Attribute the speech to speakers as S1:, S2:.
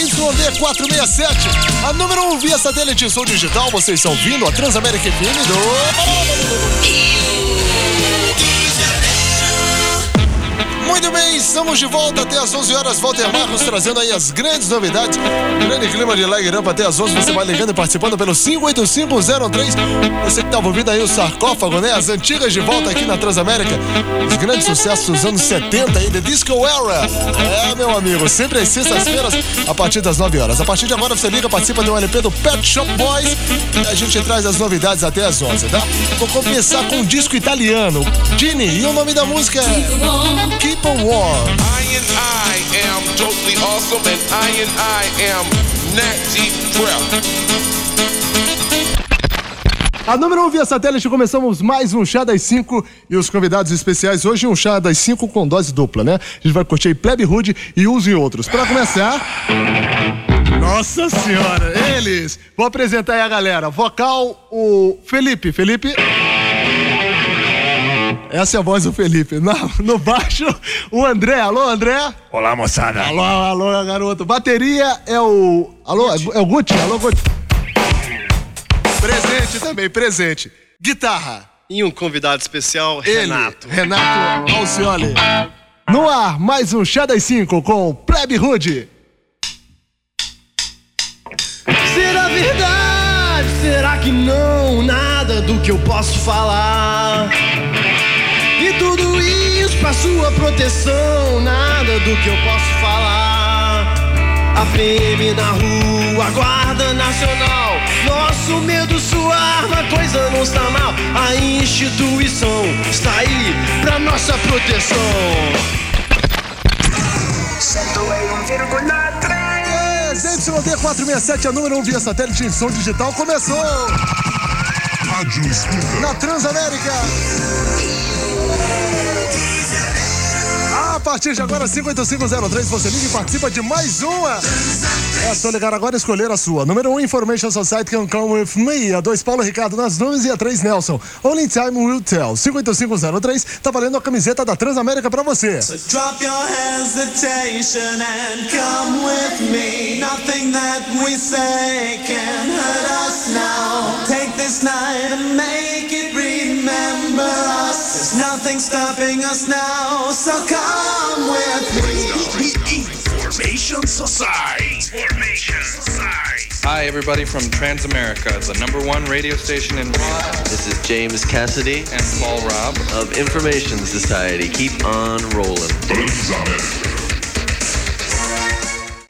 S1: YD467, a número 1 um via satélite som digital. Vocês estão vindo a Transamérica FM do. Muito bem, estamos de volta até as 11 horas. Walter Marcos trazendo aí as grandes novidades. Grande clima de leg up até as 11. Você vai ligando e participando pelo 58503. Você que estava ouvindo aí o sarcófago, né? As antigas de volta aqui na Transamérica. Os grandes sucessos dos anos 70 aí, The Disco Era. É, meu amigo, sempre às sextas-feiras, a partir das 9 horas. A partir de agora você liga, participa um LP do Pet Shop Boys. E a gente traz as novidades até as 11, tá? Vou começar com um disco italiano, Gini. E o nome da música é War.
S2: I and I am totally awesome, and I and I am Nat Deep.
S1: A número 1 um via satélite, começamos mais um Chá das 5 e os convidados especiais hoje um Chá das 5 com dose dupla, né? A gente vai curtir aí Plebe Hood e uns e outros. Para começar. Nossa senhora, eles! Vou apresentar aí a galera. Vocal, o Felipe. Felipe. Essa é a voz do Felipe. No, no baixo, o André. Alô, André?
S3: Olá, moçada.
S1: Alô, alô, garoto. Bateria é o. Alô, é o Gucci? Alô, Gucci. Presente também, presente. Guitarra.
S4: E um convidado especial,
S1: Ele,
S4: Renato.
S1: Renato Alcioli. No ar, mais um Chá das 5 com Plebe Hood.
S5: Será verdade? Será que não? Nada do que eu posso falar. Tudo isso pra sua proteção, nada do que eu posso falar. A PM na rua, a Guarda Nacional. Nosso medo, sua arma, coisa não está mal. A instituição está aí pra nossa proteção.
S1: É, ZYD 467, a número 1 via satélite em som digital, começou
S3: Rádio Escuta.
S1: na Transamérica. Partir de agora, 58503, você liga e participa de mais uma. É só ligar agora e escolher a sua. Número 1, um, Information Society Can Come With Me. A 2, Paulo Ricardo nas nuvens. E a 3, Nelson. Only Time Will Tell. 58503, tá valendo a camiseta da Transamérica pra você.
S6: So drop your hesitation and come with me. Nothing that we say can hurt us now. Take this night and make it. There's nothing stopping us now. So come with me.
S3: Information Society. Information Society.
S7: Hi, everybody from Transamerica, the number one radio station in
S8: This is James Cassidy
S7: and Paul Robb.
S8: of Information Society. Keep on rolling.
S3: Transamérica.